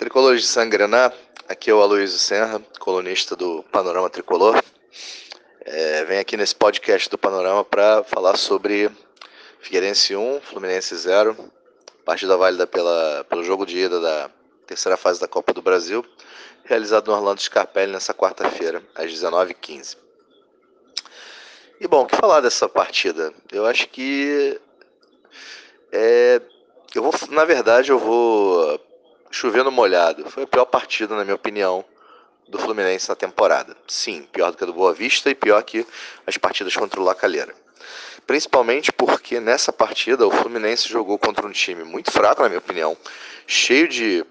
Tricolores de Sangrená, aqui é o Aloysio Senra, colunista do Panorama Tricolor. É, vem aqui nesse podcast do Panorama para falar sobre Figueirense 1, Fluminense 0, partida válida pela, pelo jogo de ida da terceira fase da Copa do Brasil, realizado no Orlando Scarpelli nessa quarta-feira, às 19h15. E bom, o que falar dessa partida? Eu acho que é, eu vou, na verdade, eu vou chovendo molhado. Foi a pior partida, na minha opinião, do Fluminense na temporada. Sim, pior do que a do Boa Vista e pior que as partidas contra o Lacalheira. Principalmente porque nessa partida o Fluminense jogou contra um time muito fraco, na minha opinião, cheio de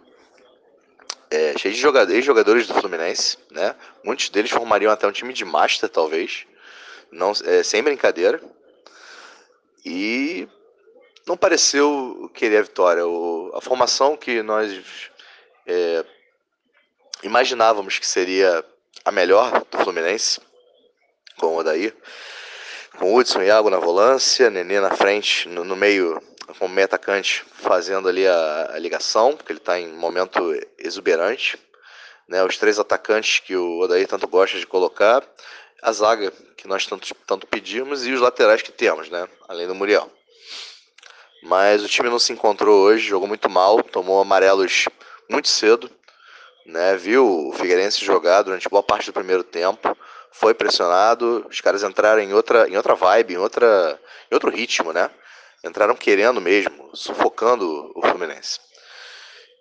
é, cheio de jogadores, jogadores do Fluminense, né? Muitos deles formariam até um time de master, talvez, não, é, sem brincadeira. E não pareceu querer a vitória. O, a formação que nós é, imaginávamos que seria a melhor do Fluminense, com o Odair, com o Hudson e Iago na volância, Nenê na frente, no, no meio, com o meio atacante fazendo ali a, a ligação, porque ele está em momento exuberante. Né, os três atacantes que o Odair tanto gosta de colocar, a zaga que nós tanto, tanto pedimos e os laterais que temos, né, além do Muriel. Mas o time não se encontrou hoje, jogou muito mal, tomou amarelos muito cedo, né? Viu o Figueirense jogar durante boa parte do primeiro tempo, foi pressionado, os caras entraram em outra, em outra vibe, em, outra, em outro ritmo, né? Entraram querendo mesmo, sufocando o Fluminense.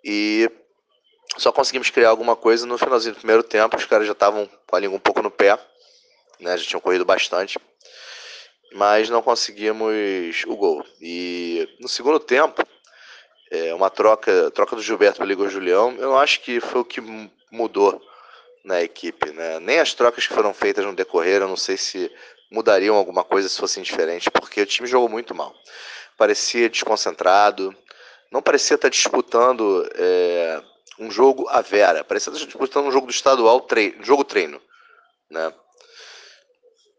E só conseguimos criar alguma coisa no finalzinho do primeiro tempo, os caras já estavam com a língua um pouco no pé, né? Já tinham corrido bastante mas não conseguimos o gol. E no segundo tempo, é, uma troca, troca do Gilberto pelo Igor Julião, eu acho que foi o que mudou na equipe. Né? Nem as trocas que foram feitas no decorrer, eu não sei se mudariam alguma coisa se fossem diferentes, porque o time jogou muito mal. Parecia desconcentrado, não parecia estar disputando é, um jogo à vera, parecia estar disputando um jogo do estadual, treino, jogo treino. Né?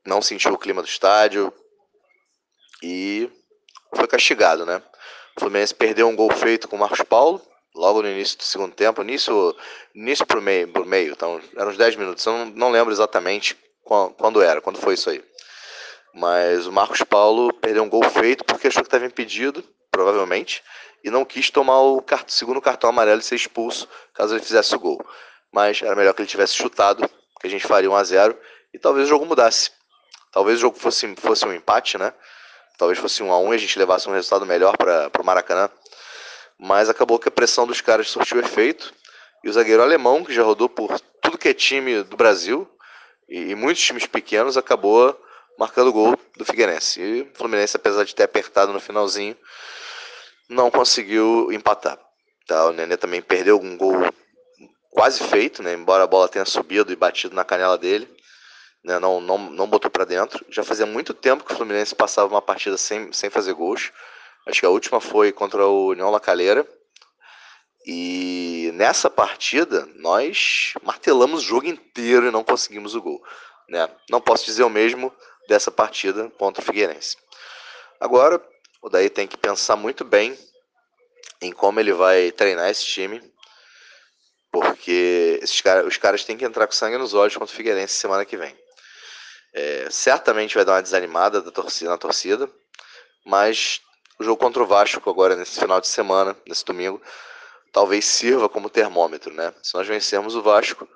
Não sentiu o clima do estádio, e foi castigado, né? O Fluminense perdeu um gol feito com o Marcos Paulo, logo no início do segundo tempo, início, início pro meio, pro meio, então eram uns 10 minutos, eu não, não lembro exatamente quando, quando era, quando foi isso aí. Mas o Marcos Paulo perdeu um gol feito porque achou que estava impedido, provavelmente, e não quis tomar o segundo cartão amarelo e ser expulso caso ele fizesse o gol. Mas era melhor que ele tivesse chutado, que a gente faria 1 a 0 e talvez o jogo mudasse. Talvez o jogo fosse, fosse um empate, né? Talvez fosse um a um e a gente levasse um resultado melhor para o Maracanã. Mas acabou que a pressão dos caras surtiu efeito. E o zagueiro alemão, que já rodou por tudo que é time do Brasil, e, e muitos times pequenos, acabou marcando o gol do Figueirense. E o Fluminense, apesar de ter apertado no finalzinho, não conseguiu empatar. Tá, o Nenê também perdeu um gol quase feito, né? embora a bola tenha subido e batido na canela dele né, não, não, não botou para dentro. Já fazia muito tempo que o Fluminense passava uma partida sem, sem fazer gols. Acho que a última foi contra o União La Calera. E nessa partida nós martelamos o jogo inteiro e não conseguimos o gol. Né? Não posso dizer o mesmo dessa partida contra o Figueirense. Agora, o Daí tem que pensar muito bem em como ele vai treinar esse time, porque esses cara, os caras têm que entrar com sangue nos olhos contra o Figueirense semana que vem. É, certamente vai dar uma desanimada da torcida, na torcida, mas o jogo contra o Vasco agora nesse final de semana, nesse domingo, talvez sirva como termômetro, né? Se nós vencermos o Vasco,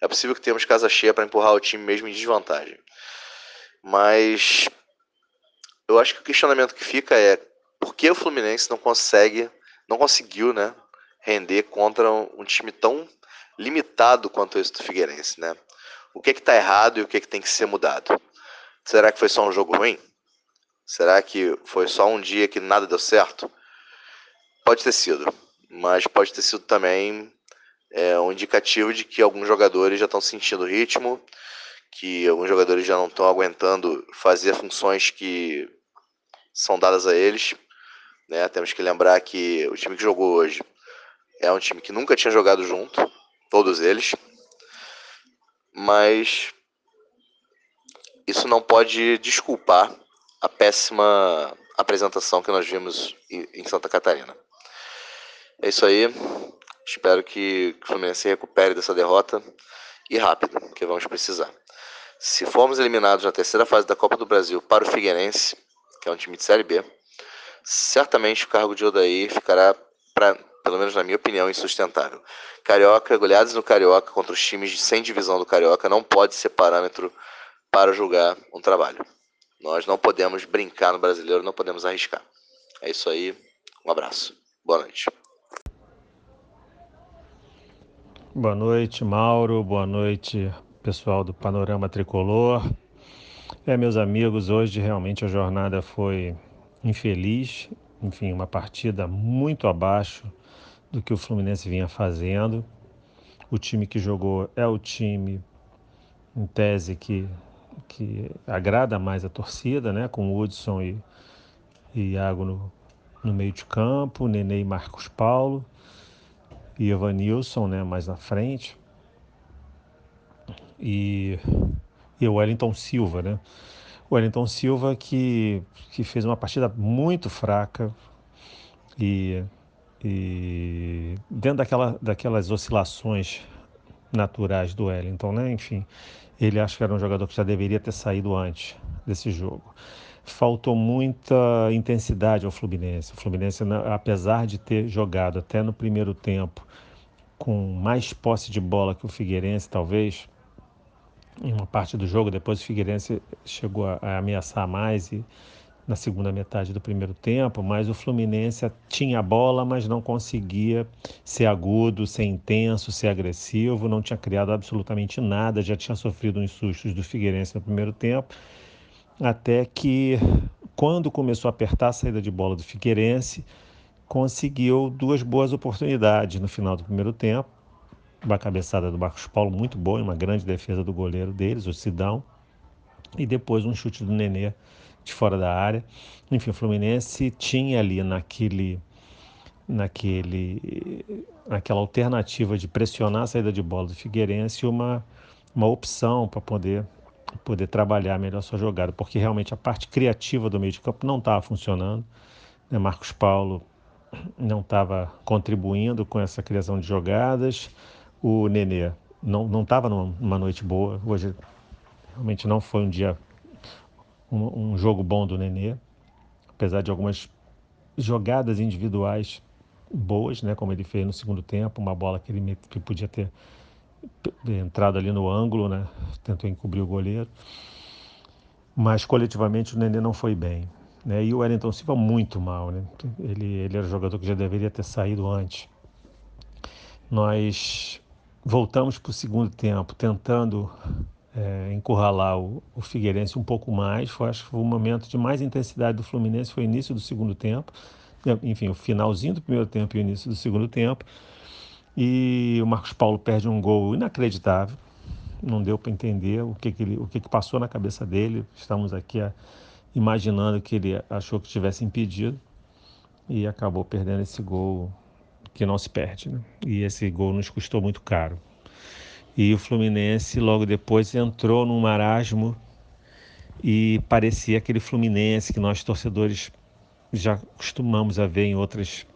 é possível que tenhamos casa cheia para empurrar o time mesmo em desvantagem. Mas eu acho que o questionamento que fica é por que o Fluminense não consegue, não conseguiu, né, render contra um time tão limitado quanto esse do Figueirense, né? O que está errado e o que, que tem que ser mudado. Será que foi só um jogo ruim? Será que foi só um dia que nada deu certo? Pode ter sido, mas pode ter sido também é, um indicativo de que alguns jogadores já estão sentindo ritmo, que alguns jogadores já não estão aguentando fazer funções que são dadas a eles. Né? Temos que lembrar que o time que jogou hoje é um time que nunca tinha jogado junto, todos eles mas isso não pode desculpar a péssima apresentação que nós vimos em Santa Catarina. É isso aí. Espero que o Fluminense recupere dessa derrota e rápido, que vamos precisar. Se formos eliminados na terceira fase da Copa do Brasil para o Figueirense, que é um time de Série B, certamente o cargo de Odair ficará, pra, pelo menos na minha opinião, insustentável. Carioca, goleadas no Carioca contra os times sem divisão do Carioca não pode ser parâmetro para julgar um trabalho. Nós não podemos brincar no brasileiro, não podemos arriscar. É isso aí. Um abraço. Boa noite. Boa noite, Mauro. Boa noite, pessoal do Panorama Tricolor. É, meus amigos, hoje realmente a jornada foi infeliz. Enfim, uma partida muito abaixo do que o Fluminense vinha fazendo. O time que jogou é o time, em tese, que, que agrada mais a torcida, né? Com Hudson e, e Iago no, no meio de campo, Nenê e Marcos Paulo e Evanilson, né, mais na frente. E, e o Wellington Silva, né? O Wellington Silva que, que fez uma partida muito fraca e, e dentro daquela, daquelas oscilações naturais do Wellington, né? Enfim, ele acho que era um jogador que já deveria ter saído antes desse jogo faltou muita intensidade ao Fluminense. O Fluminense, apesar de ter jogado até no primeiro tempo com mais posse de bola que o Figueirense, talvez, em uma parte do jogo, depois o Figueirense chegou a, ameaçar mais e na segunda metade do primeiro tempo, mas o Fluminense tinha a bola, mas não conseguia ser agudo, ser intenso, ser agressivo, não tinha criado absolutamente nada, já tinha sofrido uns sustos do Figueirense no primeiro tempo até que, quando começou a apertar a saída de bola do Figueirense, conseguiu duas boas oportunidades no final do primeiro tempo. Uma cabeçada do Marcos Paulo muito boa, uma grande defesa do goleiro deles, o Sidão, e depois um chute do Nenê de fora da área. Enfim, o Fluminense tinha ali naquele naquele naquela alternativa de pressionar a saída de bola do Figueirense uma uma opção para poder poder trabalhar melhor sua jogada, porque realmente a parte criativa do meio de campo não estava funcionando. Né? Marcos Paulo não estava contribuindo com essa criação de jogadas. O Nenê não estava numa noite boa. Hoje realmente não foi um dia, um, um jogo bom do Nenê, apesar de algumas jogadas individuais boas, né, como ele fez no segundo tempo, uma bola que ele que podia ter entrado ali no ângulo, né? Tentou encobrir o goleiro. Mas coletivamente o Nenê não foi bem. Né? E o Wellington Silva muito mal, né? Ele, ele era jogador que já deveria ter saído antes. Nós voltamos para o segundo tempo, tentando é, encurralar o, o, Figueirense um pouco mais. Foi, acho que foi o momento de mais intensidade do Fluminense, foi o início do segundo tempo. Enfim, o finalzinho do primeiro tempo e o início do segundo tempo. E o Marcos Paulo perde um gol inacreditável. Não deu para entender o que, que ele, o que, que passou na cabeça dele. Estamos aqui a, imaginando que ele achou que tivesse impedido e acabou perdendo esse gol que não se perde. Né? E esse gol nos custou muito caro. E o Fluminense logo depois entrou num marasmo e parecia aquele Fluminense que nós torcedores já costumamos a ver em outras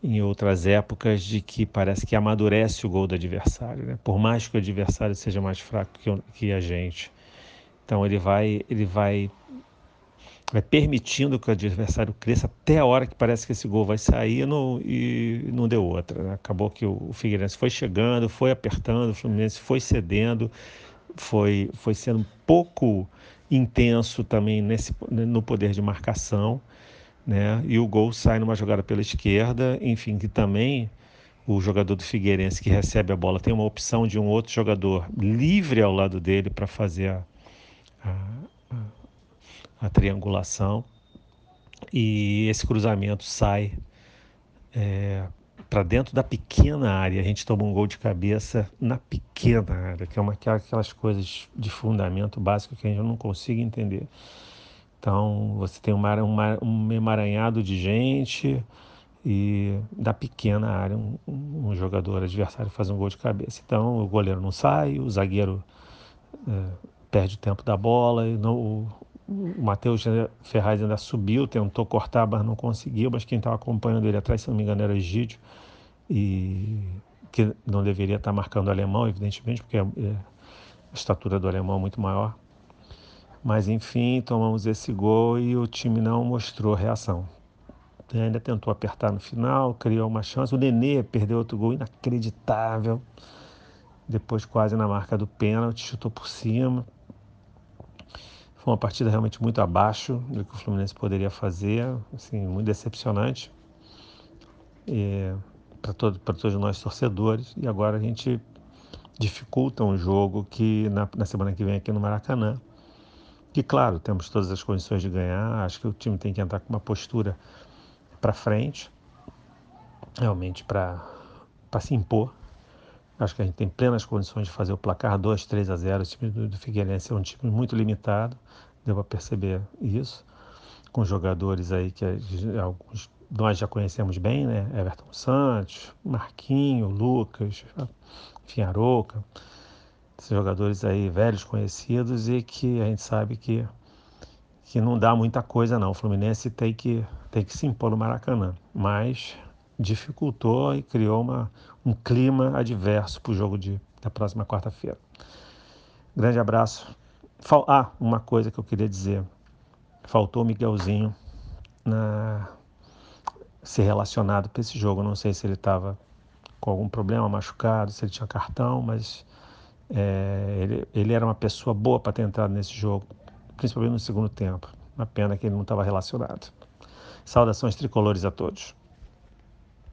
em outras épocas de que parece que amadurece o gol do adversário, né? por mais que o adversário seja mais fraco que, que a gente. Então ele vai, ele vai, vai permitindo que o adversário cresça até a hora que parece que esse gol vai sair no, e não deu outra. Né? Acabou que o, Figueirense foi chegando, foi apertando, o Fluminense foi cedendo, foi, foi sendo pouco intenso também nesse, no poder de marcação né? E o gol sai numa jogada pela esquerda, enfim, que também o jogador do Figueirense que recebe a bola tem uma opção de um outro jogador livre ao lado dele para fazer a, a, a, triangulação. E esse cruzamento sai é, para dentro da pequena área. A gente toma um gol de cabeça na pequena área, que é uma aquelas coisas de fundamento básico que a gente não consiga entender. Então você tem um, um emaranhado de gente e da pequena área um, um, jogador adversário faz um gol de cabeça. Então o goleiro não sai, o zagueiro é, perde o tempo da bola. E não, o, o Matheus Ferraz ainda subiu, tentou cortar, mas não conseguiu. Mas quem estava acompanhando ele atrás, se não me engano, era Egídio. e que não deveria estar marcando o alemão, evidentemente, porque a estatura do alemão é muito maior. Mas enfim, tomamos esse gol e o time não mostrou reação. E ainda tentou apertar no final, criou uma chance. O Nenê perdeu outro gol inacreditável. Depois, quase na marca do pênalti, chutou por cima. Foi uma partida realmente muito abaixo do que o Fluminense poderia fazer, assim, muito decepcionante para todo, todos nós torcedores. E agora a gente dificulta um jogo que na, na semana que vem aqui no Maracanã. Que, claro, temos todas as condições de ganhar. Acho que o time tem que entrar com uma postura para frente, realmente para se impor. Acho que a gente tem plenas condições de fazer o placar 2, 3 a 0. O time do, Figueirense é um time muito limitado, deu para perceber isso, com jogadores aí que alguns nós já conhecemos bem, né? Everton Santos, Marquinho, Lucas, enfim, Aroca, esses jogadores aí velhos conhecidos e que a gente sabe que, que não dá muita coisa não. O Fluminense tem que, tem que se impor no Maracanã, mas dificultou e criou uma, um clima adverso para o jogo de, da próxima quarta-feira. Grande abraço. Ah, uma coisa que eu queria dizer. Faltou o Miguelzinho na ser relacionado para esse jogo. Não sei se ele estava com algum problema, machucado, se ele tinha cartão, mas é, ele, ele era uma pessoa boa para ter entrado nesse jogo, principalmente no segundo tempo. Uma pena que ele não estava relacionado. Saudações tricolores a todos.